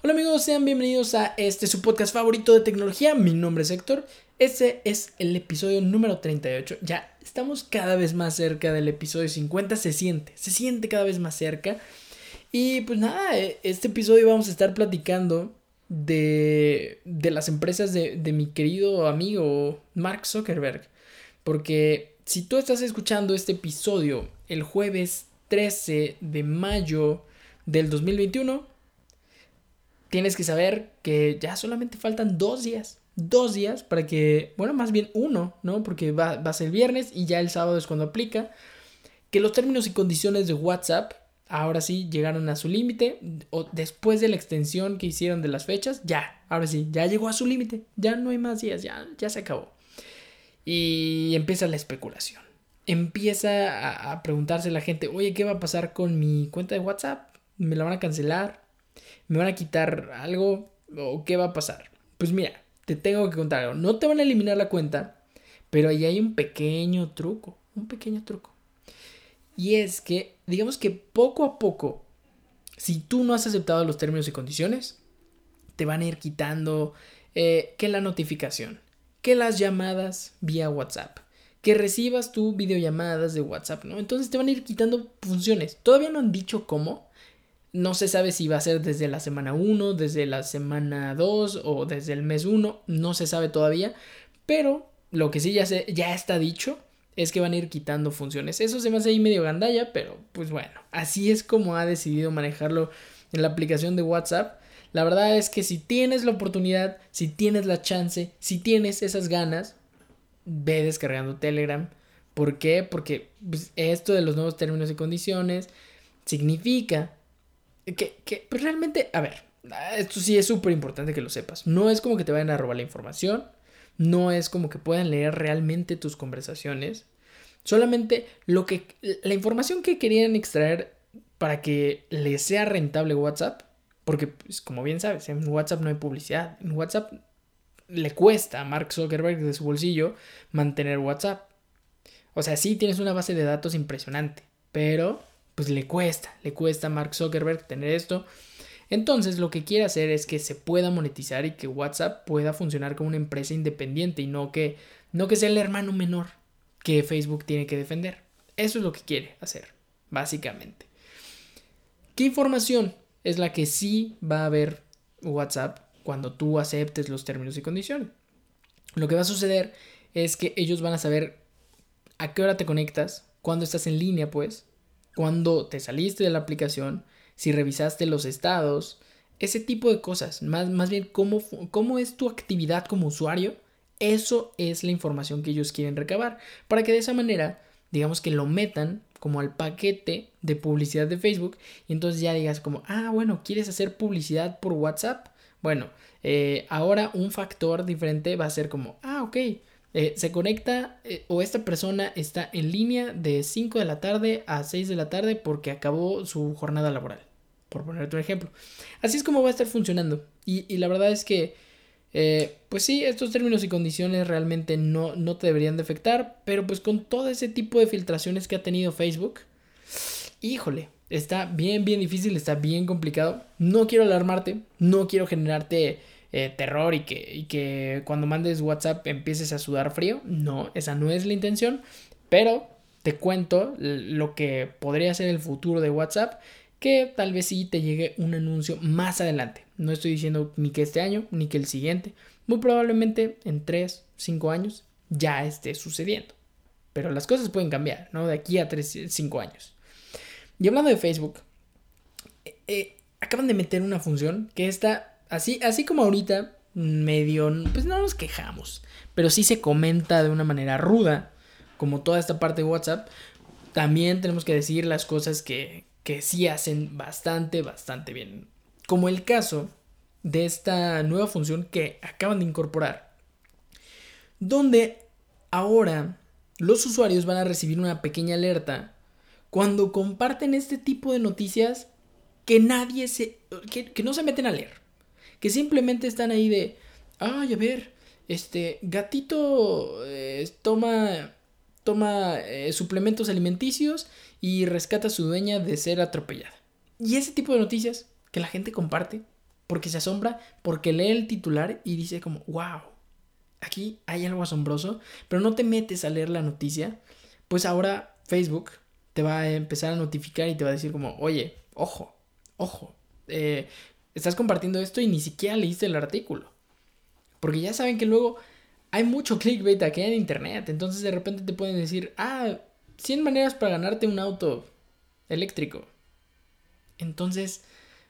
Hola amigos, sean bienvenidos a este su podcast favorito de tecnología. Mi nombre es Héctor. Este es el episodio número 38. Ya estamos cada vez más cerca del episodio 50. Se siente, se siente cada vez más cerca. Y pues nada, eh, este episodio vamos a estar platicando de, de las empresas de, de mi querido amigo Mark Zuckerberg. Porque si tú estás escuchando este episodio el jueves 13 de mayo del 2021, tienes que saber que ya solamente faltan dos días. Dos días para que, bueno, más bien uno, ¿no? Porque va, a ser viernes y ya el sábado es cuando aplica. Que los términos y condiciones de WhatsApp ahora sí llegaron a su límite. O después de la extensión que hicieron de las fechas, ya, ahora sí, ya llegó a su límite. Ya no hay más días, ya, ya se acabó. Y empieza la especulación. Empieza a, a preguntarse la gente, oye, ¿qué va a pasar con mi cuenta de WhatsApp? ¿Me la van a cancelar? ¿Me van a quitar algo? ¿O qué va a pasar? Pues mira, te tengo que contar algo. No te van a eliminar la cuenta, pero ahí hay un pequeño truco. Un pequeño truco. Y es que, digamos que poco a poco, si tú no has aceptado los términos y condiciones, te van a ir quitando eh, que la notificación, que las llamadas vía WhatsApp, que recibas tu videollamadas de WhatsApp, ¿no? Entonces te van a ir quitando funciones. Todavía no han dicho cómo, no se sabe si va a ser desde la semana 1, desde la semana 2 o desde el mes 1, no se sabe todavía, pero lo que sí ya, se, ya está dicho es que van a ir quitando funciones. Eso se me hace ahí medio gandalla, pero pues bueno, así es como ha decidido manejarlo en la aplicación de WhatsApp. La verdad es que si tienes la oportunidad, si tienes la chance, si tienes esas ganas, ve descargando Telegram. ¿Por qué? Porque pues, esto de los nuevos términos y condiciones significa que, que pues realmente, a ver, esto sí es súper importante que lo sepas. No es como que te vayan a robar la información, no es como que puedan leer realmente tus conversaciones. Solamente lo que la información que querían extraer para que les sea rentable WhatsApp, porque pues, como bien sabes, en WhatsApp no hay publicidad. En WhatsApp le cuesta a Mark Zuckerberg de su bolsillo mantener WhatsApp. O sea, sí tienes una base de datos impresionante, pero pues le cuesta, le cuesta a Mark Zuckerberg tener esto. Entonces lo que quiere hacer es que se pueda monetizar y que WhatsApp pueda funcionar como una empresa independiente y no que, no que sea el hermano menor que Facebook tiene que defender. Eso es lo que quiere hacer, básicamente. ¿Qué información es la que sí va a haber WhatsApp cuando tú aceptes los términos y condiciones? Lo que va a suceder es que ellos van a saber a qué hora te conectas, cuándo estás en línea, pues, cuando te saliste de la aplicación, si revisaste los estados, ese tipo de cosas, más, más bien cómo, cómo es tu actividad como usuario, eso es la información que ellos quieren recabar, para que de esa manera, digamos que lo metan como al paquete de publicidad de Facebook y entonces ya digas como, ah, bueno, ¿quieres hacer publicidad por WhatsApp? Bueno, eh, ahora un factor diferente va a ser como, ah, ok, eh, se conecta eh, o esta persona está en línea de 5 de la tarde a 6 de la tarde porque acabó su jornada laboral, por ponerte un ejemplo. Así es como va a estar funcionando. Y, la verdad es que, eh, pues sí, estos términos y condiciones realmente no, no te deberían de afectar, pero pues con todo ese tipo de filtraciones que ha tenido Facebook, híjole, está bien, bien difícil, está bien complicado. No quiero alarmarte, no quiero generarte eh, terror y que, y que cuando mandes WhatsApp empieces a sudar frío. No, esa no es la intención. Pero te cuento lo que podría ser el futuro de WhatsApp. Que tal vez sí te llegue un anuncio más adelante. No estoy diciendo ni que este año ni que el siguiente. Muy probablemente en 3, 5 años ya esté sucediendo. Pero las cosas pueden cambiar, ¿no? De aquí a 3, 5 años. Y hablando de Facebook, eh, eh, acaban de meter una función que está así, así como ahorita, medio, pues no nos quejamos, pero sí se comenta de una manera ruda, como toda esta parte de WhatsApp, también tenemos que decir las cosas que, que sí hacen bastante, bastante bien. Como el caso de esta nueva función que acaban de incorporar, donde ahora los usuarios van a recibir una pequeña alerta cuando comparten este tipo de noticias que nadie se. que, que no se meten a leer que simplemente están ahí de, ay, a ver, este, gatito eh, toma, toma eh, suplementos alimenticios y rescata a su dueña de ser atropellada. Y ese tipo de noticias que la gente comparte porque se asombra, porque lee el titular y dice como, wow, aquí hay algo asombroso, pero no te metes a leer la noticia, pues ahora Facebook te va a empezar a notificar y te va a decir como, oye, ojo, ojo, eh, estás compartiendo esto y ni siquiera leíste el artículo. Porque ya saben que luego hay mucho clickbait aquí en internet, entonces de repente te pueden decir, ah, 100 maneras para ganarte un auto eléctrico. Entonces,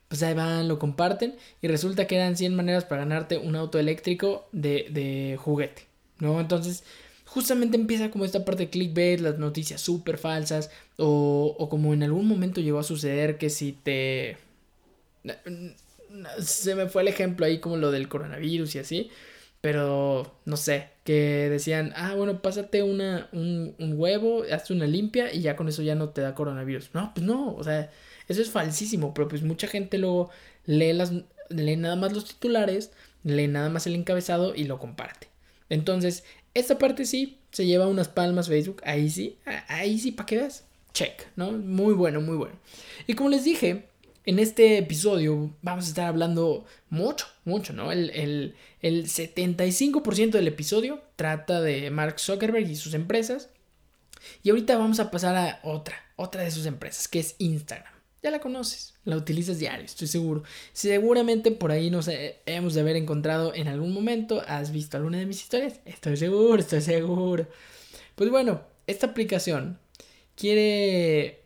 pues ahí van, lo comparten y resulta que eran 100 maneras para ganarte un auto eléctrico de, de juguete, ¿no? Entonces, justamente empieza como esta parte de clickbait, las noticias súper falsas, o, o como en algún momento llegó a suceder que si te... Se me fue el ejemplo ahí como lo del coronavirus y así, pero no sé, que decían, ah, bueno, pásate una, un, un huevo, hazte una limpia y ya con eso ya no te da coronavirus. No, pues no, o sea, eso es falsísimo, pero pues mucha gente luego lee, las, lee nada más los titulares, lee nada más el encabezado y lo comparte. Entonces, esta parte sí, se lleva unas palmas Facebook, ahí sí, ahí sí, para que veas, check, ¿no? Muy bueno, muy bueno. Y como les dije, en este episodio vamos a estar hablando mucho, mucho, ¿no? El, el, el 75% del episodio trata de Mark Zuckerberg y sus empresas. Y ahorita vamos a pasar a otra, otra de sus empresas, que es Instagram. Ya la conoces, la utilizas diario, estoy seguro. Seguramente por ahí nos hemos de haber encontrado en algún momento. ¿Has visto alguna de mis historias? Estoy seguro, estoy seguro. Pues bueno, esta aplicación quiere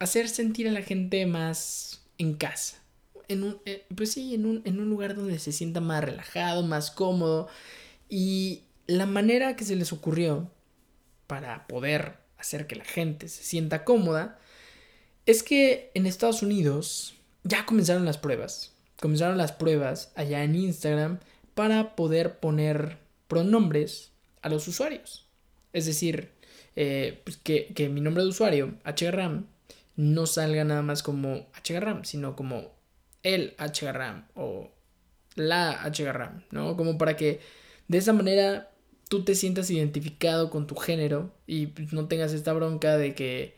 hacer sentir a la gente más en casa. En un, eh, pues sí, en un, en un lugar donde se sienta más relajado, más cómodo. Y la manera que se les ocurrió para poder hacer que la gente se sienta cómoda es que en Estados Unidos ya comenzaron las pruebas. Comenzaron las pruebas allá en Instagram para poder poner pronombres a los usuarios. Es decir, eh, pues que, que, mi nombre de usuario, HRAM, no salga nada más como HRAM, sino como el HRAM o la HRAM, ¿no? Como para que de esa manera tú te sientas identificado con tu género y pues, no tengas esta bronca de que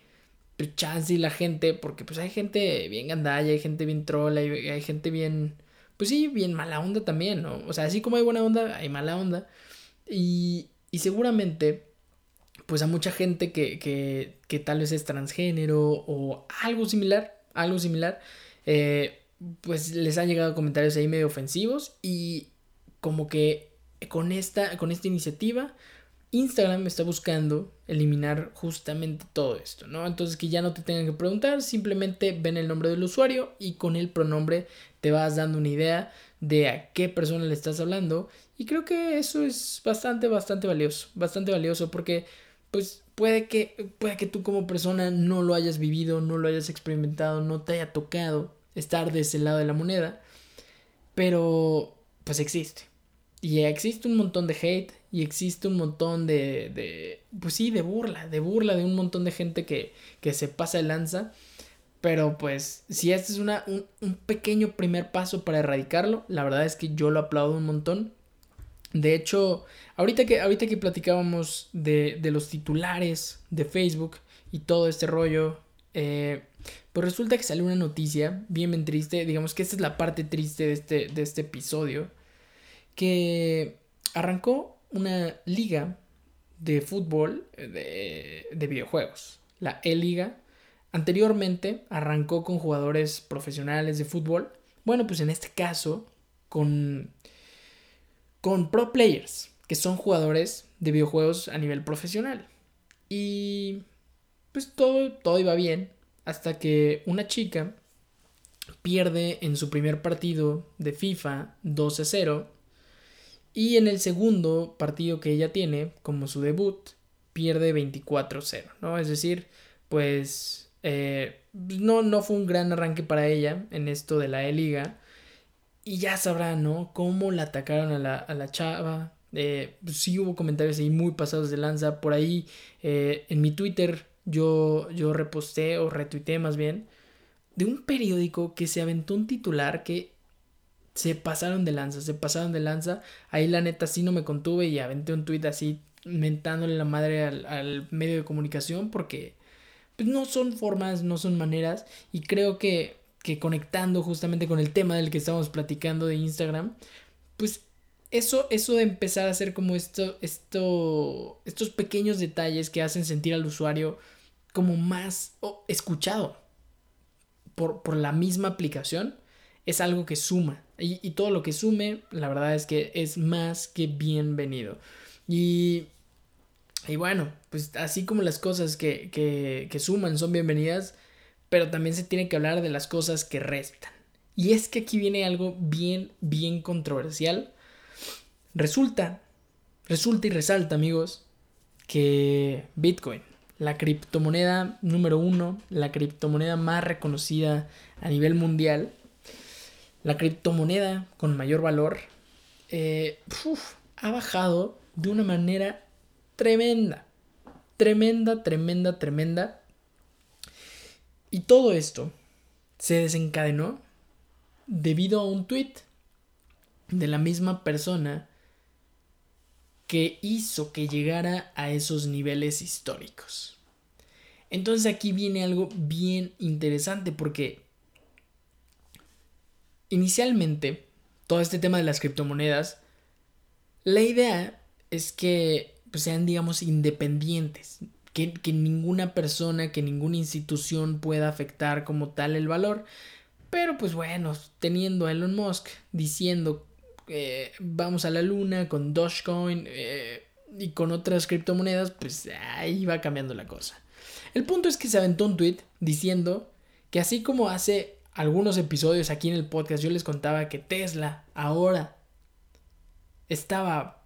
pues, y la gente, porque pues hay gente bien gandalla, hay gente bien troll, hay, hay, gente bien, pues sí, bien mala onda también, ¿no? O sea, así como hay buena onda, hay mala onda. Y, y seguramente, pues a mucha gente que, que, que, tal vez es transgénero o algo similar, algo similar, eh, pues les han llegado comentarios ahí medio ofensivos y como que con esta, con esta iniciativa Instagram está buscando eliminar justamente todo esto, ¿no? Entonces que ya no te tengan que preguntar, simplemente ven el nombre del usuario y con el pronombre te vas dando una idea de a qué persona le estás hablando y creo que eso es bastante, bastante valioso, bastante valioso porque pues puede que, puede que tú como persona no lo hayas vivido, no lo hayas experimentado, no te haya tocado estar de ese lado de la moneda, pero pues existe. Y existe un montón de hate, y existe un montón de, de, pues sí, de burla, de burla de un montón de gente que, que se pasa de lanza. Pero pues si este es una, un, un, pequeño primer paso para erradicarlo, la verdad es que yo lo aplaudo un montón. De hecho, ahorita que, ahorita que platicábamos de, de los titulares de Facebook y todo este rollo, eh, pues resulta que salió una noticia bien, bien triste. Digamos que esta es la parte triste de este, de este episodio. Que arrancó una liga de fútbol de, de videojuegos, la E-Liga. Anteriormente arrancó con jugadores profesionales de fútbol. Bueno, pues en este caso con, con pro players, que son jugadores de videojuegos a nivel profesional. Y pues todo, todo iba bien hasta que una chica pierde en su primer partido de FIFA 12 0 y en el segundo partido que ella tiene, como su debut, pierde 24-0, ¿no? Es decir, pues eh, no, no fue un gran arranque para ella en esto de la E-Liga. Y ya sabrán, ¿no? Cómo la atacaron a la, a la chava. Eh, pues sí hubo comentarios ahí muy pasados de lanza. Por ahí eh, en mi Twitter yo, yo reposté o retuiteé más bien de un periódico que se aventó un titular que se pasaron de lanza, se pasaron de lanza. Ahí la neta sí no me contuve y aventé un tweet así mentándole la madre al, medio de comunicación porque pues, no son formas, no son maneras y creo que, que conectando justamente con el tema del que estamos platicando de Instagram, pues eso, eso de empezar a hacer como esto, esto, estos pequeños detalles que hacen sentir al usuario como más escuchado por, por, la misma aplicación, es algo que suma. Y, y, todo lo que sume, la verdad es que es más que bienvenido. Y, y bueno, pues así como las cosas que, que, que suman son bienvenidas, pero también se tiene que hablar de las cosas que restan. Y es que aquí viene algo bien, bien controversial Resulta, resulta y resalta, amigos, que Bitcoin, la criptomoneda número uno, la criptomoneda más reconocida a nivel mundial, la criptomoneda con mayor valor, eh, ha bajado de una manera tremenda. Tremenda, tremenda, tremenda. Y todo esto se desencadenó debido a un tweet de la misma persona que hizo que llegara a esos niveles históricos. Entonces aquí viene algo bien interesante porque inicialmente todo este tema de las criptomonedas, la idea es que pues, sean digamos independientes, que, ninguna persona, que ninguna institución pueda afectar como tal el valor. Pero pues bueno, teniendo a Elon Musk diciendo eh, vamos a la luna con Dogecoin eh, y con otras criptomonedas, pues ahí va cambiando la cosa. El punto es que se aventó un tweet diciendo que así como hace algunos episodios aquí en el podcast yo les contaba que Tesla ahora estaba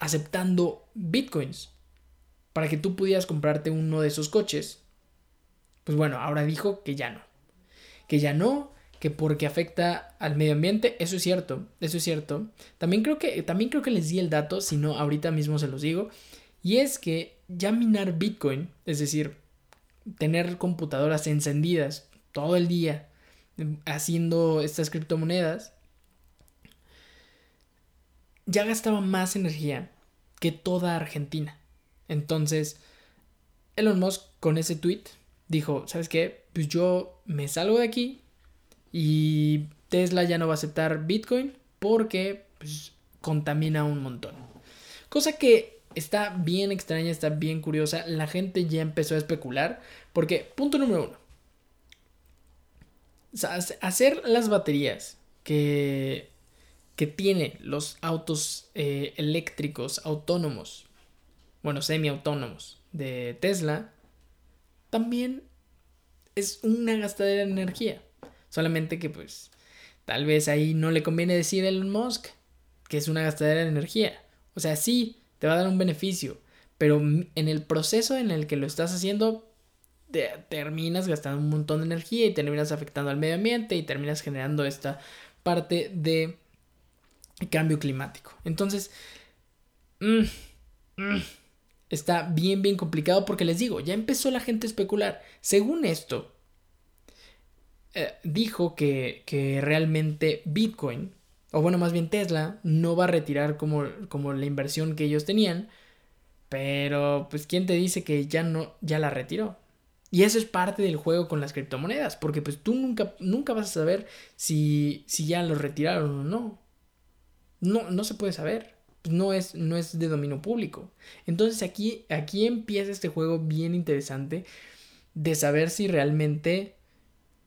aceptando bitcoins para que tú pudieras comprarte uno de esos coches, pues bueno, ahora dijo que ya no. Que ya no, que porque afecta al medio ambiente, eso es cierto, eso es cierto. También creo que, también creo que les di el dato, si no, ahorita mismo se los digo. Y es que ya minar Bitcoin, es decir, tener computadoras encendidas todo el día em, haciendo estas criptomonedas, ya gastaba más energía que toda Argentina. Entonces, Elon Musk con ese tweet dijo, ¿sabes qué? Pues yo me salgo de aquí, y Tesla ya no va a aceptar Bitcoin porque pues, contamina un montón. Cosa que está bien extraña, está bien curiosa. La gente ya empezó a especular. Porque, punto número uno. Hacer las baterías que, que tienen los autos eh, eléctricos autónomos, bueno, semiautónomos de Tesla, también es una gastadera de energía. Solamente que pues tal vez ahí no le conviene decir a Elon Musk que es una gastadera de energía. O sea, sí, te va a dar un beneficio, pero en el proceso en el que lo estás haciendo, te terminas gastando un montón de energía y terminas afectando al medio ambiente y terminas generando esta parte de cambio climático. Entonces, mm, mm, está bien, bien complicado porque les digo, ya empezó la gente a especular. Según esto, eh, dijo que, realmente Bitcoin, o bueno, más bien Tesla, no va a retirar como, como la inversión que ellos tenían, pero pues quién te dice que ya no, ya la retiró. Y eso es parte del juego con las criptomonedas, porque pues tú nunca, nunca vas a saber si, si ya lo retiraron o no. No, no se puede saber. No es, no es de dominio público. Entonces aquí, aquí empieza este juego bien interesante de saber si realmente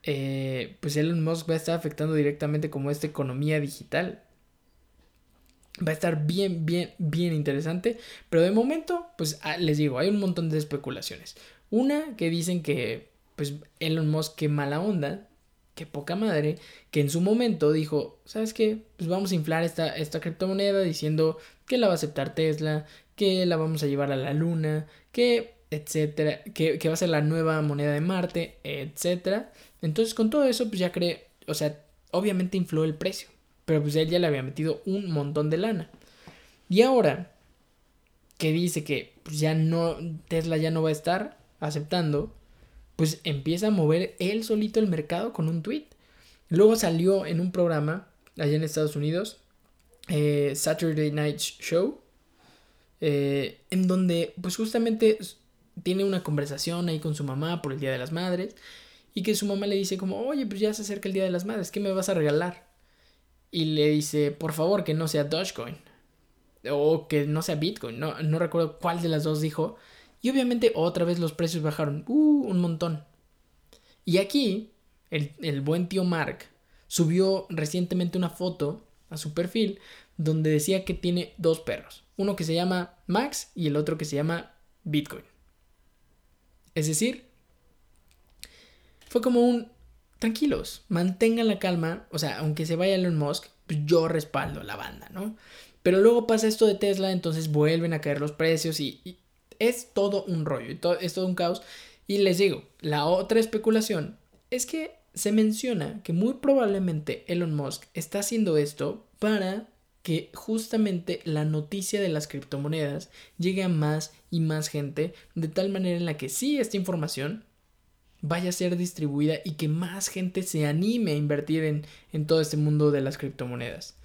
eh, pues Elon Musk va a estar afectando directamente como esta economía digital. Va a estar bien, bien, bien interesante. Pero de momento, pues ah, les digo, hay un montón de especulaciones. Una que dicen que, pues Elon Musk, qué mala onda, qué poca madre, que en su momento dijo, ¿sabes qué? Pues vamos a inflar esta, esta criptomoneda diciendo que la va a aceptar Tesla, que la vamos a llevar a la luna, que etcétera, que, que va a ser la nueva moneda de Marte, etcétera. Entonces con todo eso pues ya cree, o sea, obviamente infló el precio, pero pues él ya le había metido un montón de lana. Y ahora que dice que pues ya no, Tesla ya no va a estar aceptando, pues empieza a mover él solito el mercado con un tweet. Luego salió en un programa allá en Estados Unidos, eh, Saturday Night Show, eh, en donde pues justamente tiene una conversación ahí con su mamá por el Día de las Madres y que su mamá le dice como, oye, pues ya se acerca el Día de las Madres, ¿qué me vas a regalar? Y le dice, por favor, que no sea Dogecoin. O que no sea Bitcoin, no, no recuerdo cuál de las dos dijo. Y obviamente otra vez los precios bajaron, uh, un montón. Y aquí, el, el buen tío Mark subió recientemente una foto a su perfil donde decía que tiene dos perros. Uno que se llama Max y el otro que se llama Bitcoin. Es decir, fue como un tranquilos, mantengan la calma, o sea, aunque se vaya Elon Musk, pues yo respaldo la banda, ¿no? Pero luego pasa esto de Tesla, entonces vuelven a caer los precios y, es todo un rollo, es todo un caos. Y les digo, la otra especulación es que se menciona que muy probablemente Elon Musk está haciendo esto para que justamente la noticia de las criptomonedas llegue a más y más gente, de tal manera en la que sí, esta información vaya a ser distribuida y que más gente se anime a invertir en, en todo este mundo de las criptomonedas.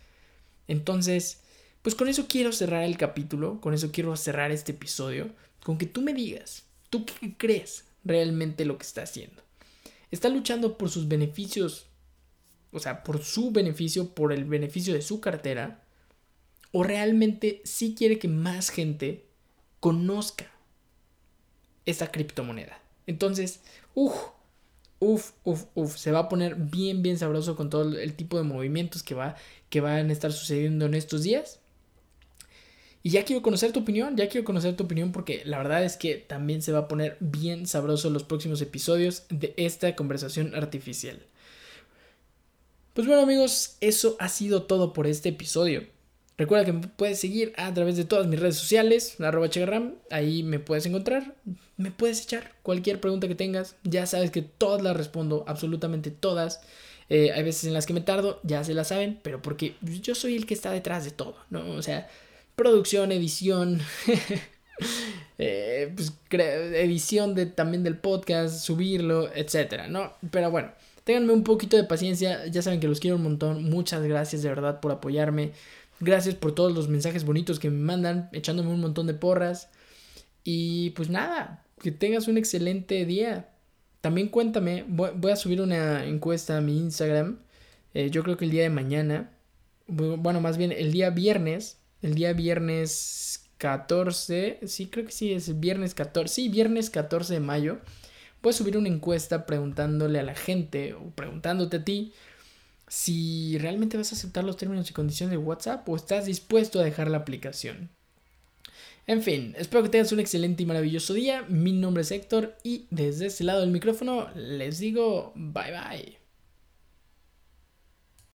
Entonces, pues con eso quiero cerrar el capítulo, con eso quiero cerrar este episodio, con que tú me digas, ¿tú qué crees realmente lo que está haciendo? ¿Está luchando por sus beneficios, o sea, por su beneficio, por el beneficio de su cartera? ¿O realmente sí quiere que más gente conozca esta criptomoneda? Entonces, uff, uff, uff, uff, se va a poner bien, bien sabroso con todo el tipo de movimientos que, va, que van a estar sucediendo en estos días. Y ya quiero conocer tu opinión, ya quiero conocer tu opinión porque la verdad es que también se va a poner bien sabroso los próximos episodios de esta conversación artificial. Pues bueno amigos, eso ha sido todo por este episodio. Recuerda que me puedes seguir a través de todas mis redes sociales, arroba chegarram, ahí me puedes encontrar, me puedes echar cualquier pregunta que tengas, ya sabes que todas las respondo, absolutamente todas. Eh, hay veces en las que me tardo, ya se las saben, pero porque yo soy el que está detrás de todo, ¿no? O sea, producción, edición, eh, pues, edición de, también del podcast, subirlo, etcétera, ¿no? Pero bueno, ténganme un poquito de paciencia, ya saben que los quiero un montón, muchas gracias de verdad por apoyarme. Gracias por todos los mensajes bonitos que me mandan, echándome un montón de porras. Y pues nada, que tengas un excelente día. También cuéntame, voy, a subir una encuesta a mi Instagram. Eh, yo creo que el día de mañana, bueno, más bien el día viernes, el día viernes 14, sí, creo que sí, es viernes 14, sí, viernes 14 de mayo. Voy a subir una encuesta preguntándole a la gente o preguntándote a ti si realmente vas a aceptar los términos y condiciones de WhatsApp o estás dispuesto a dejar la aplicación. En fin, espero que tengas un excelente y maravilloso día. Mi nombre es Héctor y desde este lado del micrófono les digo bye bye.